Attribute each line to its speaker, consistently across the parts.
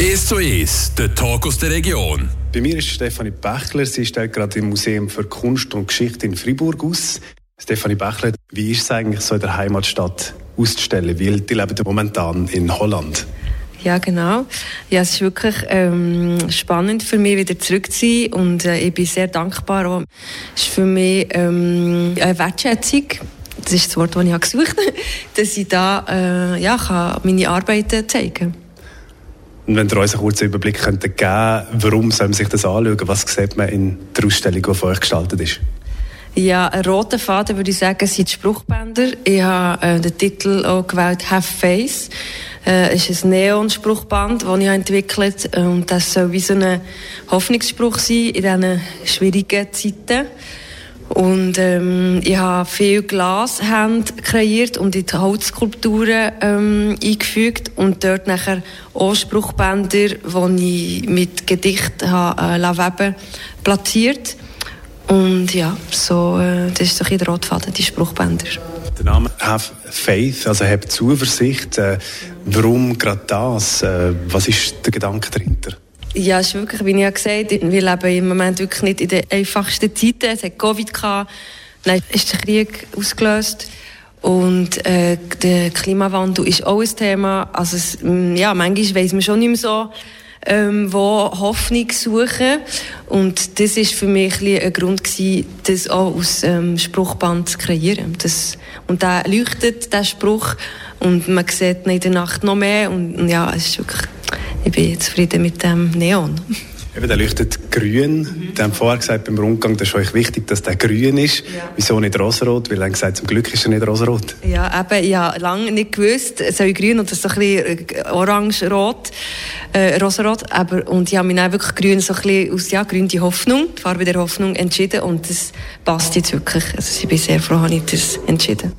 Speaker 1: 1 zu 1, der Talk aus der Region.
Speaker 2: Bei mir ist Stefanie Bächler. Sie stellt gerade im Museum für Kunst und Geschichte in Fribourg aus. Stefanie Bächler, wie ist es eigentlich so in der Heimatstadt auszustellen? Weil die leben momentan in Holland.
Speaker 3: Ja, genau. Ja, es ist wirklich ähm, spannend für mich, wieder zurück zu sein und äh, ich bin sehr dankbar. Auch. Es ist für mich ähm, eine Wertschätzung, das ist das Wort, das ich gesucht habe, dass ich da äh, ja, kann meine Arbeiten zeigen kann.
Speaker 2: Und wenn ihr uns einen kurzen Überblick könnt geben warum soll man sich das anschauen? Was sieht man in der Ausstellung, die von euch gestaltet ist?
Speaker 3: Ja, ein roter Faden würde ich sagen, sind die Spruchbänder. Ich habe äh, den Titel auch gewählt «Have Face». Äh, ist ein Neon-Spruchband, das ich entwickelt habe. Und das soll wie so ein Hoffnungsspruch sein in diesen schwierigen Zeiten. Und ähm, ich habe viel Glashände kreiert und in die Holzskulpturen ähm, eingefügt und dort nachher auch Spruchbänder, die ich mit Gedichten habe, äh, platziert. Und ja, so, äh, das ist so ein der Rotfaden, die Spruchbänder.
Speaker 2: Der Name «Have Faith», also «Hab Zuversicht». Äh, warum gerade das? Äh, was ist der Gedanke dahinter?
Speaker 3: Ja, es ist wirklich, wie ich ja gesagt habe, wir leben im Moment wirklich nicht in den einfachsten Zeiten. Es hat Covid gehabt, dann ist der Krieg ausgelöst. Und äh, der Klimawandel ist auch ein Thema. Also es, mm, ja, manchmal weiss man schon nicht mehr so, ähm, wo Hoffnung suchen. Und das ist für mich ein, Grund gewesen, das auch aus ähm, Spruchband zu kreieren. Das, und da leuchtet der Spruch und man sieht in der Nacht noch mehr. Und ja, es ist wirklich ich bin zufrieden mit dem Neon.
Speaker 2: Eben, der leuchtet grün. Mhm. Sie haben vorher gesagt, beim Rundgang, das ist euch wichtig, dass der grün ist. Ja. Wieso nicht rosarot? Weil er gesagt zum Glück ist er nicht rosarot.
Speaker 3: Ja, eben, ich habe lange nicht gewusst, es soll grün oder so ein bisschen orange-rot, äh, rosarot. Aber, und ich habe mich dann wirklich grün, so ein bisschen aus, ja, grün die Hoffnung, die Farbe der Hoffnung entschieden. Und das passt jetzt wirklich. Also ich bin sehr froh, dass ich das entschieden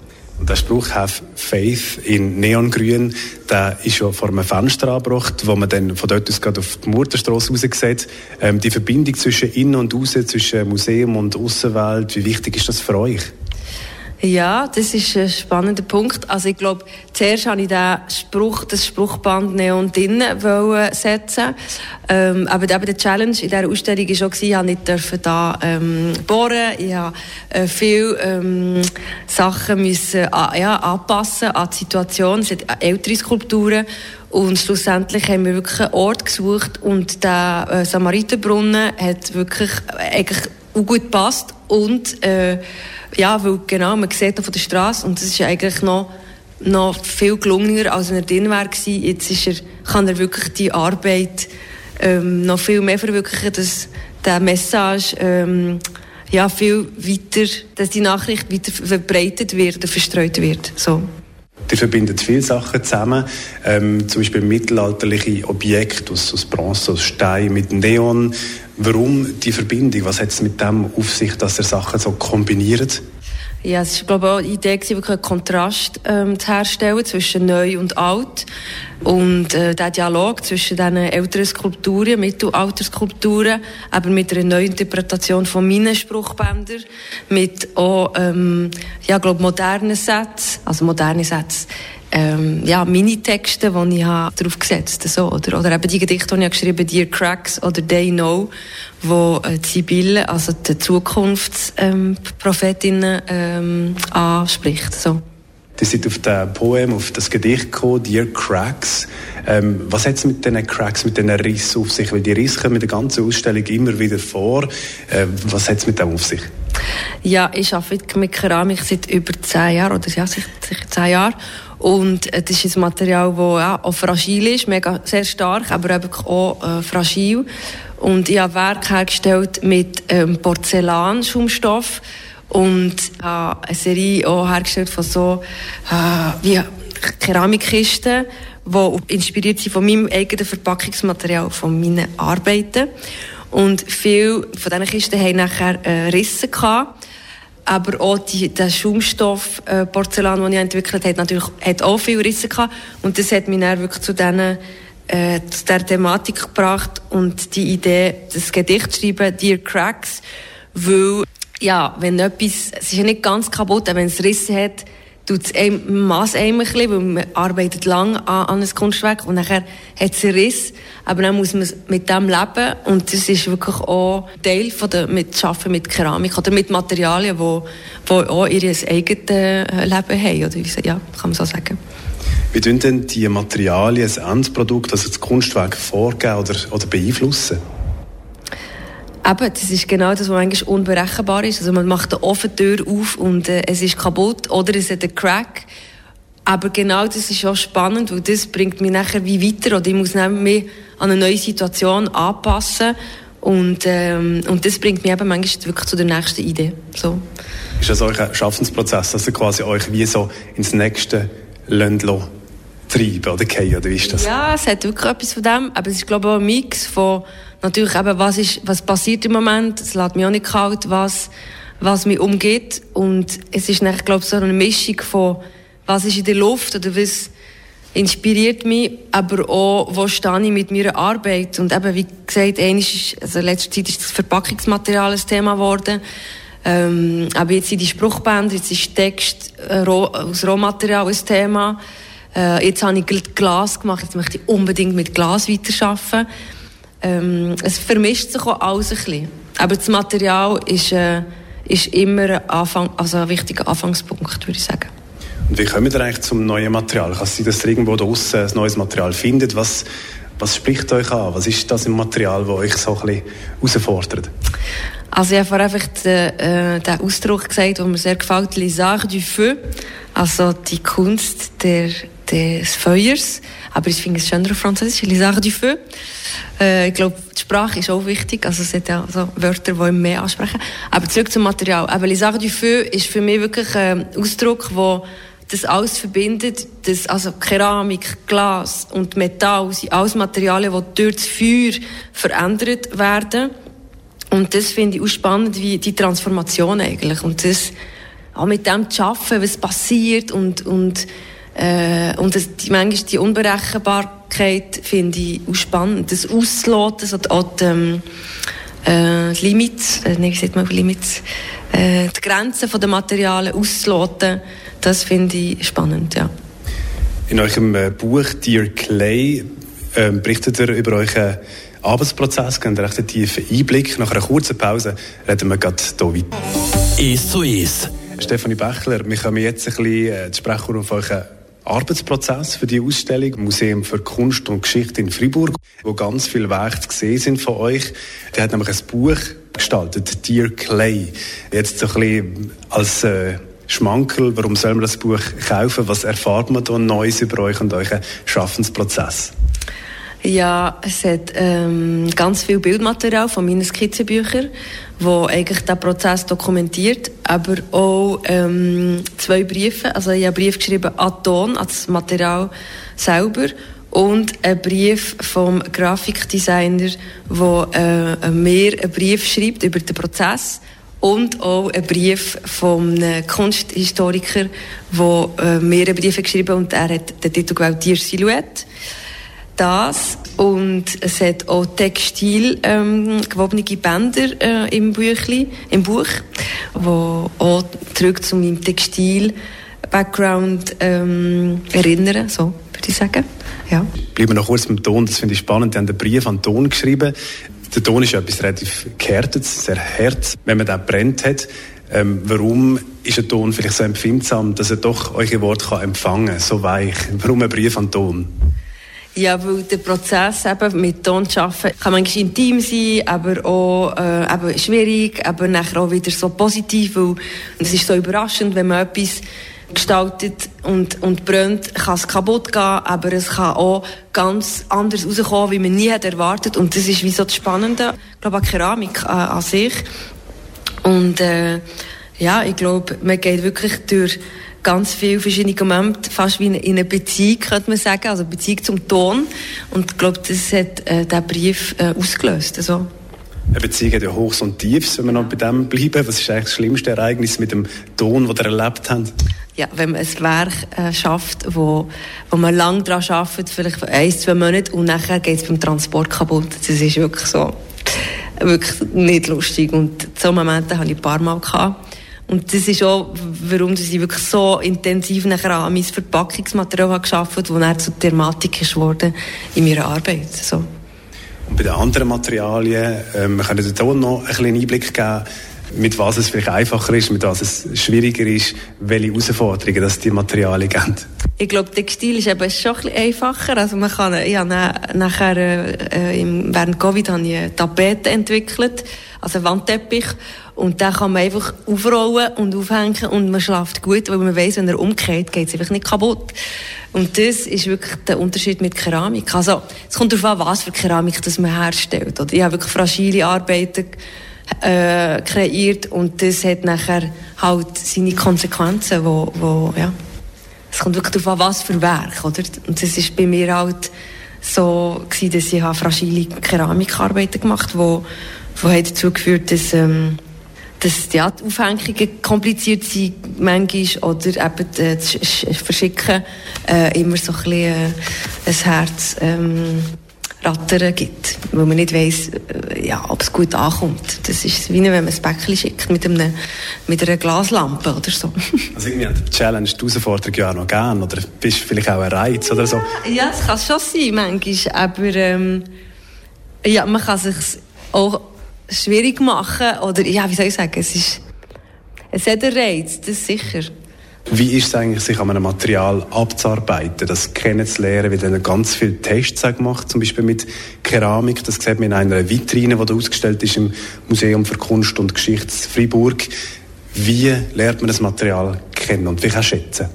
Speaker 2: der Spruch «Have Faith» in Neongrün, der ist schon vor einem Fenster angebracht, wo man dann von dort aus gerade auf die Murterstrasse raus sieht. Ähm, die Verbindung zwischen Innen und Außen, zwischen Museum und Außenwelt, wie wichtig ist das für euch?
Speaker 3: Ja, das ist ein spannender Punkt. Also ich glaube, zuerst habe ich den Spruch, das Spruchband Neon drinnen setzen. Ähm, aber eben der Challenge in dieser Ausstellung war schon, ich nicht da ähm, bohren. Ich habe äh, viel ähm, Sachen müssen, äh, ja, anpassen an die Situation. Es sind ältere Skulpturen. Und schlussendlich haben wir wirklich einen Ort gesucht und der äh, Samariterbrunnen hat wirklich eigentlich gut gepasst und äh, ja, weil genau, man sieht von der Straße und das ist eigentlich noch, noch viel gelungener, als wenn er drin war. Jetzt ist er, kann er wirklich die Arbeit ähm, noch viel mehr verwirklichen, dass der Message ähm, ja, viel weiter, dass die Nachricht weiter verbreitet wird verstreut wird. So.
Speaker 2: Die verbindet viele Sachen zusammen, ähm, zum Beispiel mittelalterliche Objekte aus, aus Bronze, aus Stein mit Neon. Warum die Verbindung? Was hat es mit dem auf sich, dass er Sachen so kombiniert?
Speaker 3: Ja, es war glaube auch die Idee, wirklich einen Kontrast ähm, zu herstellen zwischen neu und alt. Und äh, der Dialog zwischen diesen älteren Skulpturen, Mittelalterskulpturen, aber mit einer neuen Interpretation von meinen Spruchbändern, mit auch, ähm, ja, glaube modernen Sätzen, also moderne Sätze, ähm, ja, Minitexte, die ich habe drauf gesetzt so, oder, oder eben die Gedichte, die ich geschrieben habe, Dear Cracks oder They Know, wo äh, Sibylle, also die Zukunftsprophetin, ähm, anspricht. So.
Speaker 2: Die sind auf das Poem, auf das Gedicht gekommen, Dear Cracks. Ähm, was hat es mit diesen Cracks, mit diesen Rissen auf sich? Weil die Risse kommen in der ganzen Ausstellung immer wieder vor. Äh, was hat es mit dem auf sich?
Speaker 3: Ja, ich arbeite mit Keramik seit über zehn Jahren, oder ja, sicher zehn Jahren. Und äh, das ist ein Material, das ja, auch fragil ist, mega, sehr stark, aber eben auch äh, fragil. Und ich habe Werk hergestellt mit ähm, Porzellanschaumstoff und habe eine Serie auch hergestellt von so äh, wie Keramikkisten, die inspiriert sind von meinem eigenen Verpackungsmaterial, von meinen Arbeiten. Und viele von diesen Kisten haben nachher äh, Risse gehabt aber auch die, der Schaumstoff äh, Porzellan, den ich entwickelt habe, natürlich hat auch viele Risse gehabt. Und das hat mich dann wirklich zu diesen äh, zu der Thematik gebracht und die Idee, das Gedicht zu schreiben, Dear Cracks, weil, ja, wenn etwas, es ist ja nicht ganz kaputt, aber wenn es Risse hat, tut es einem, mass einem ein bisschen, weil man arbeitet lang an, an einem Kunstwerk und nachher hat es einen Riss, aber dann muss man mit dem leben und das ist wirklich auch Teil von der, mit Arbeiten mit Keramik oder mit Materialien, die wo, wo auch ihr eigenes Leben haben, oder wie, ja, kann man so sagen.
Speaker 2: Wie tun denn die Materialien das Endprodukt, also das Kunstwerk vorgeben oder, oder beeinflussen?
Speaker 3: Eben, das ist genau das, was eigentlich unberechenbar ist. Also man macht eine offene Tür auf und äh, es ist kaputt oder es hat einen Crack. Aber genau das ist auch spannend, weil das bringt mich nachher wie weiter oder ich muss mich an eine neue Situation anpassen und, ähm, und das bringt mich eben manchmal wirklich zu der nächsten Idee. So.
Speaker 2: Ist das euer Schaffensprozess, dass ihr quasi euch wie so ins nächste Land treiben oder gehen, oder wie ist das?
Speaker 3: Ja, es hat wirklich etwas von dem, aber es ist glaube ich auch ein Mix von natürlich eben, was, ist, was passiert im Moment, es lässt mich auch nicht kalt, was, was mich umgeht. Und es ist nachher, glaube ich, so eine Mischung von, was ist in der Luft oder was inspiriert mich, aber auch, wo stehe ich mit meiner Arbeit? Und eben, wie gesagt, ist, also in letzter Zeit ist das Verpackungsmaterial ein Thema geworden, ähm, aber jetzt sind die Spruchbänder, jetzt ist Text äh, aus Rohmaterial ein Thema, äh, jetzt habe ich Glas gemacht, jetzt möchte ich unbedingt mit Glas weiterarbeiten ähm, es vermischt sich auch alles ein bisschen. Aber das Material ist, äh, ist immer ein, Anfang, also ein wichtiger Anfangspunkt, würde ich sagen.
Speaker 2: Und wie kommen wir eigentlich zum neuen Material? Kann es sein, dass ihr irgendwo draußen ein neues Material findet? Was, was spricht euch an? Was ist das im Material, das euch so ein bisschen herausfordert?
Speaker 3: Also ich habe vorhin einfach den, äh, den Ausdruck gesagt, der mir sehr gefällt, «Les arts du feu», also die Kunst der, des Feuers. Aber ich finde es schöner auf Französisch, «Les arts du feu». Äh, ich glaube, die Sprache ist auch wichtig. Also es sind ja so Wörter, die mehr ansprechen. Aber zurück zum Material. Aber Les Arts du Feu ist für mich wirklich ein Ausdruck, der das alles verbindet. Das, also Keramik, Glas und Metall sind alles Materialien, die durch das Feuer verändert werden. Und das finde ich auch spannend, wie die Transformation eigentlich. Und das auch mit dem zu arbeiten, was passiert und, und, äh, und das, die, manchmal die Unberechenbarkeit finde ich auch spannend. Das Ausloten, so die, auch die, ähm, äh, Limits, äh, wie sagt man Limits, äh, die Grenzen der Materialien auszuloten, das finde ich spannend, ja.
Speaker 2: In eurem äh, Buch Dear Clay äh, berichtet ihr über euren Arbeitsprozess, gebt einen tiefen Einblick. Nach einer kurzen Pause reden wir gerade hier weiter.
Speaker 1: «Ist so ist».
Speaker 2: Stefanie Bechler, wir kommen jetzt ein bisschen äh, zu sprechen auf euren Arbeitsprozess für die Ausstellung Museum für Kunst und Geschichte in Fribourg, wo ganz viele Werke zu sehen sind von euch. Der hat nämlich ein Buch gestaltet, Dear Clay. Jetzt so ein bisschen als äh, Schmankerl, warum soll man das Buch kaufen? Was erfahrt man da Neues über euch und euren Schaffensprozess?
Speaker 3: Ja, es hat ähm, ganz viel Bildmaterial von meinen Skizzenbüchern, wo eigentlich den Prozess dokumentiert, aber auch ähm, zwei Briefe. Also ich habe einen Brief geschrieben an Ton, an Material selber und einen Brief vom Grafikdesigner, wo äh, mir einen Brief schreibt über den Prozess und auch einen Brief vom Kunsthistoriker, wo äh, mir einen Brief geschrieben und er hat den Titel gewählt «Dir Silhouette» das und es hat auch textil ähm, gewobene Bänder äh, im Büchli, im Buch, wo auch zurück zu meinem Textil Background ähm, erinnern, so würde ich sagen. Ja.
Speaker 2: Bleiben wir noch kurz beim Ton, das finde ich spannend. Die haben einen Brief an den Ton geschrieben. Der Ton ist ja etwas relativ gehärtetes, sehr hart, wenn man den brennt hat. Ähm, warum ist ein Ton vielleicht so empfindsam, dass er doch eure Worte kann empfangen kann, so weich? Warum ein Brief an Ton?
Speaker 3: Ja, weil der Prozess eben mit Ton zu arbeiten kann manchmal intim sein, aber auch äh, eben schwierig, aber nachher auch wieder so positiv, weil es ist so überraschend, wenn man etwas gestaltet und, und brennt, kann es kaputt gehen, aber es kann auch ganz anders rauskommen, wie man nie hat erwartet. Und das ist wie so das Spannende, ich glaube, an Keramik äh, an sich. Und äh, ja, ich glaube, man geht wirklich durch ganz viele verschiedene Momente, fast wie in einer Beziehung, könnte man sagen, also Beziehung zum Ton. Und ich glaube, das hat äh, der Brief äh, ausgelöst. Also.
Speaker 2: Eine Beziehung hat ja Hochs und Tiefs, wenn wir noch bei dem bleiben. Was ist eigentlich das schlimmste Ereignis mit dem Ton, das ihr erlebt habt?
Speaker 3: Ja, wenn man ein Werk äh, schafft, wo, wo man lange daran arbeitet, vielleicht ein, zwei Monate, und nachher geht es beim Transport kaputt. Das ist wirklich so, wirklich nicht lustig. Und so Momente hatte ich ein paar Mal. Gehabt. Und das ist auch, warum ich wirklich so intensiv nachher an mein Verpackungsmaterial habe geschafft habe, das dann zur Thematik ist worden in meiner Arbeit. So.
Speaker 2: Und bei den anderen Materialien, ähm, wir können jetzt auch noch einen kleinen Einblick geben, mit was es vielleicht einfacher ist, mit was es schwieriger ist, welche Herausforderungen das die Materialien geben?
Speaker 3: Ich glaube, Textil ist eben schon ein bisschen einfacher. Also man kann, ja, nachher, äh, während Covid habe ich eine Tapete entwickelt, also Wandteppich. Und den kann man einfach aufrollen und aufhängen und man schlaft gut, weil man weiß, wenn er umkehrt, geht es einfach nicht kaputt. Und das ist wirklich der Unterschied mit Keramik. Also, es kommt darauf an, was für Keramik das man herstellt. Oder ich habe wirklich fragile Arbeiten äh, kreiert und das hat nachher halt seine Konsequenzen, wo, wo ja, es kommt wirklich darauf an, was für Werk, oder? Und das ist bei mir halt so gewesen, dass ich fragile Keramikarbeiten gemacht habe, die, die dazu geführt dass, ähm, dass die Aufhängungen kompliziert sind manchmal oder eben das Verschicken äh, immer so ein bisschen äh, ein Herz ähm, Rattern gibt, weil man nicht weiss, äh, ja, ob es gut ankommt. Das ist wie wenn man ein Päckchen schickt mit, einem, mit einer Glaslampe oder so.
Speaker 2: Also irgendwie hat die Challenge, die Herausforderung ja auch noch gern oder bist du vielleicht auch ein Reiz oder so?
Speaker 3: Ja, das kann schon sein manchmal, aber ähm, ja, man kann sich auch schwierig machen oder ja, wie soll ich sagen, es ist es hat einen Reiz, das ist sicher.
Speaker 2: Wie ist es eigentlich, sich an einem Material abzuarbeiten, das kennenzulernen, wie dann ganz viele Tests gemacht, zum Beispiel mit Keramik, das sieht man in einer Vitrine, die ausgestellt ist im Museum für Kunst und Geschichte Freiburg. Wie lernt man das Material kennen und wie kann schätzen?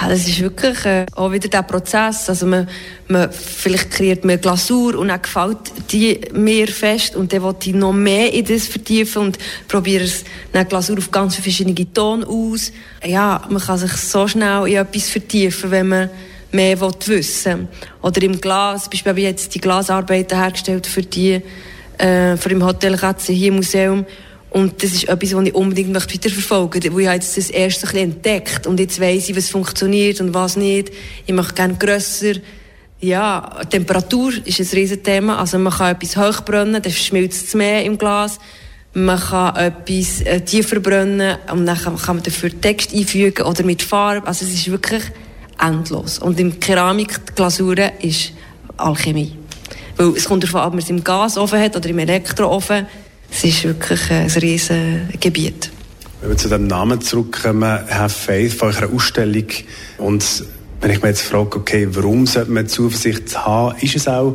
Speaker 3: Ja, das ist wirklich äh, auch wieder der Prozess. Also man, man, vielleicht kreiert man Glasur und dann gefällt die mir fest und dann will ich noch mehr in das vertiefen und probiere es eine Glasur auf ganz verschiedene Ton aus. Ja, man kann sich so schnell in etwas vertiefen, wenn man mehr will wissen Oder im Glas, beispielsweise habe ich jetzt die Glasarbeiten hergestellt für die, äh, für im Hotel Katze hier im Museum und das ist etwas, was ich unbedingt möchte weiterverfolgen möchte. Wo ich jetzt das erste ein entdeckt und jetzt weiss ich, was funktioniert und was nicht. Ich möchte gerne grösser. Ja, Temperatur ist ein Riesenthema. Also man kann etwas hoch brennen, dann schmilzt es mehr im Glas. Man kann etwas äh, tiefer brennen und dann kann, man dafür Text einfügen oder mit Farbe. Also es ist wirklich endlos. Und in Keramik, die Glasuren, ist Alchemie. Weil es kommt darauf an, ob man es im Gasofen hat oder im Elektroofen es ist wirklich ein riesiges Gebiet.
Speaker 2: Wenn wir zu dem Namen zurückkommen, Have Faith, von eurer Ausstellung, und wenn ich mir jetzt frage, okay, warum sollte man Zuversicht haben, ist es auch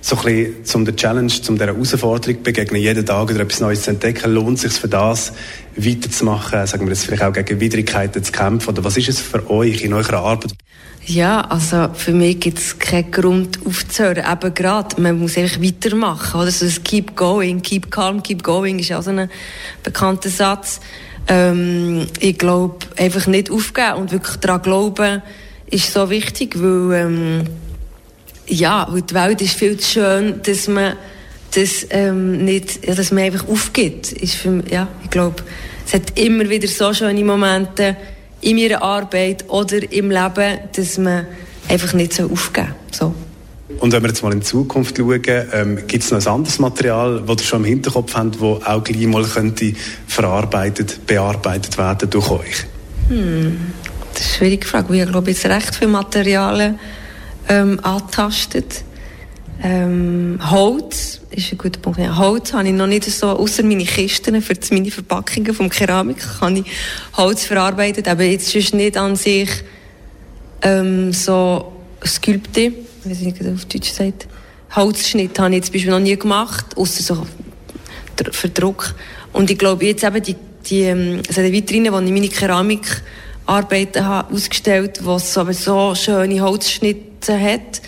Speaker 2: so ein bisschen zum der Challenge, zum der Herausforderung begegnen, jeden Tag oder etwas Neues zu entdecken, lohnt es sich für das weiterzumachen, sagen wir jetzt vielleicht auch gegen Widrigkeiten zu kämpfen, oder was ist es für euch in eurer Arbeit?
Speaker 3: Ja, also für mich gibt es keinen Grund aufzuhören. Eben gerade, man muss einfach weitermachen. Oder? So das Keep going, keep calm, keep going ist auch so ein bekannter Satz. Ähm, ich glaube, einfach nicht aufgeben und wirklich daran glauben, ist so wichtig, weil, ähm, ja, weil die Welt ist viel zu schön, dass man das ähm, nicht, ja, dass man einfach aufgibt. Ist für, ja, ich glaube, es hat immer wieder so schöne Momente, in meiner Arbeit oder im Leben, dass man einfach nicht so aufgeben so.
Speaker 2: Und wenn wir jetzt mal in die Zukunft schauen, ähm, gibt es noch ein anderes Material, das ihr schon im Hinterkopf habt, das auch gleich mal könnte verarbeitet, bearbeitet werden durch euch?
Speaker 3: Hm, das ist eine schwierige Frage. Wir haben, glaube ich, jetzt recht viele Materialien ähm, angetastet. Ähm, Holz ist ein guter Punkt. Ja, Holz habe ich noch nicht so, außer meine Kisten für meine Verpackungen vom Keramik, kann ich Holz verarbeitet, aber jetzt sonst nicht an sich ähm, so nicht, wie auf Deutsch sagt. Holzschnitt habe ich jetzt beispielsweise noch nie gemacht, außer so für Druck. Und ich glaube, jetzt eben die, die, ähm, also die Vitrine, wo ich meine Keramikarbeiten habe ausgestellt, es aber so schöne Holzschnitte hat,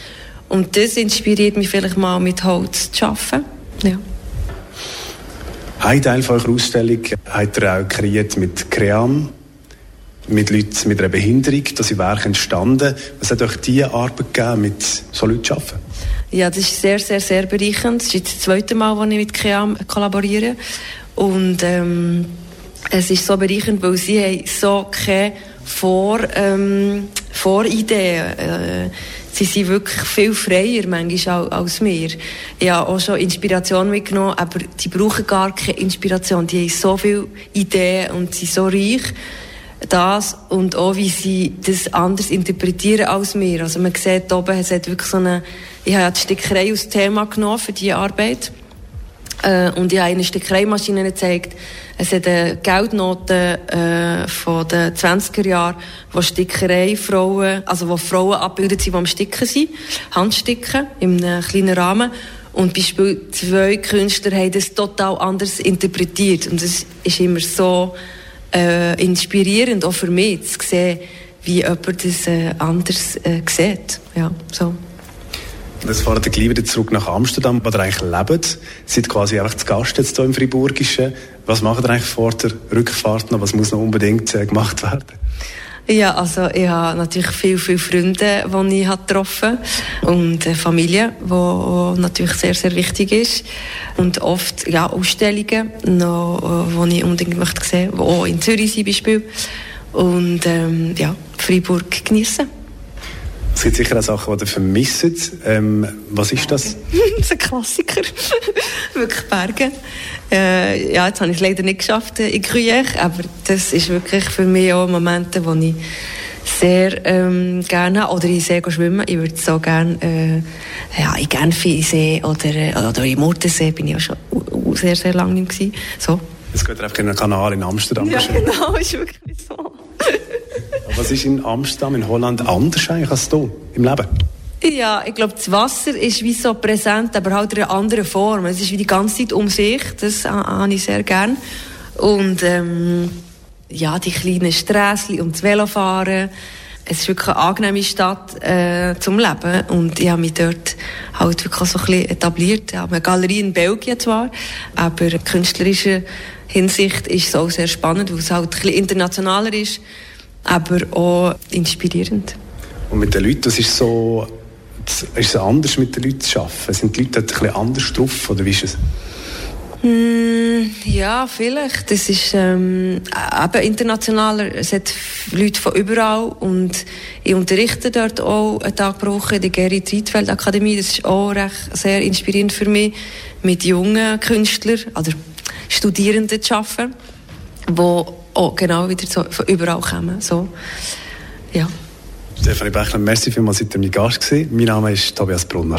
Speaker 3: und das inspiriert mich vielleicht mal mit Holz zu arbeiten. Ja.
Speaker 2: Ein Teil von eurer Ausstellung habt ihr auch kreiert mit Cream, mit Leuten mit einer Behinderung. Da sind Werke entstanden. Was hat euch diese Arbeit gegeben, mit so Leuten zu arbeiten?
Speaker 3: Ja, das ist sehr, sehr, sehr bereichernd. Das ist jetzt das zweite Mal, als ich mit Cream kollaboriere. Und ähm, es ist so bereichernd, weil sie haben so keine Vor, ähm, Vorideen äh, sie sind wirklich viel freier manchmal als wir. Ich habe auch schon Inspiration mitgenommen, aber die brauchen gar keine Inspiration. Die haben so viele Ideen und sind so reich. Das und auch, wie sie das anders interpretieren als wir. Also man sieht oben, es hat wirklich so eine, ich habe die Stickerei als Thema genommen für diese Arbeit. Äh, und ich habe eine Stickereimaschine gezeigt. Es hat eine Geldnote äh, von den 20er Jahren, wo Stickereifrauen, also wo Frauen abgebildet sind, die am Sticken sind, Handsticken, einem kleinen Rahmen. Und Beispiel zwei Künstler haben das total anders interpretiert. Und es ist immer so äh, inspirierend, auch für mich, zu sehen, wie jemand das äh, anders äh, sieht. Ja, so.
Speaker 2: Jetzt fahren wir gleich wieder zurück nach Amsterdam, wo ihr eigentlich lebt. Ihr seid quasi einfach zu Gast jetzt hier im Friburgischen. Was macht ihr eigentlich vor der Rückfahrt noch? Was muss noch unbedingt äh, gemacht werden?
Speaker 3: Ja, also ich habe natürlich viele, viele Freunde, die ich getroffen habe und Familie, die natürlich sehr, sehr wichtig ist. Und oft ja, Ausstellungen, die ich unbedingt möchte sehen möchte, die auch in Zürich sind, Beispiel. Und ähm, ja, Freiburg genießen.
Speaker 2: Es gibt sicher auch Sachen, die ihr vermisst. Ähm, was ist das?
Speaker 3: das ist ein Klassiker. wirklich Berge. Äh, ja, jetzt habe ich es leider nicht geschafft in Gruyère, aber das ist wirklich für mich auch Momente, wo ich sehr ähm, gerne habe. Oder ich sehr schwimmen. Ich würde so gerne äh, ja, in Genfisee oder, äh, oder in Murtensee bin ich auch schon sehr, sehr lange nicht gewesen. So.
Speaker 2: Es geht einfach in einen Kanal in Amsterdam.
Speaker 3: Ja, genau, ist wirklich so.
Speaker 2: Was ist in Amsterdam, in Holland anders eigentlich als hier im Leben?
Speaker 3: Ja, ich glaube, das Wasser ist wie so präsent, aber halt in einer anderen Form. Es ist wie die ganze Zeit um sich, das habe ich sehr gern. Und ähm, ja, die kleinen Strässchen und das Velofahren. Es ist wirklich eine angenehme Stadt äh, zum Leben und ich habe mich dort halt wirklich so ein bisschen etabliert. Ich habe eine Galerie in Belgien zwar, aber in künstlerischer Hinsicht ist es auch sehr spannend, weil es halt ein bisschen internationaler ist aber auch inspirierend.
Speaker 2: Und mit den Leuten, das ist so, ist es anders mit den Leuten zu arbeiten? Sind die Leute ein bisschen anders drauf oder wie ist es?
Speaker 3: Mm, ja, vielleicht. Das ist ähm, eben internationaler. Es hat Leute von überall und ich unterrichte dort auch einen Tag pro Woche in der Geri Trietfeld Akademie. Das ist auch recht sehr inspirierend für mich, mit jungen Künstlern oder Studierenden zu arbeiten, die auch genau wieder so von überall kommen. So. Ja.
Speaker 2: Stefanie Bechler, merci vielmals, dass ihr mein Gast gewesen. Mein Name ist Tobias Brunner.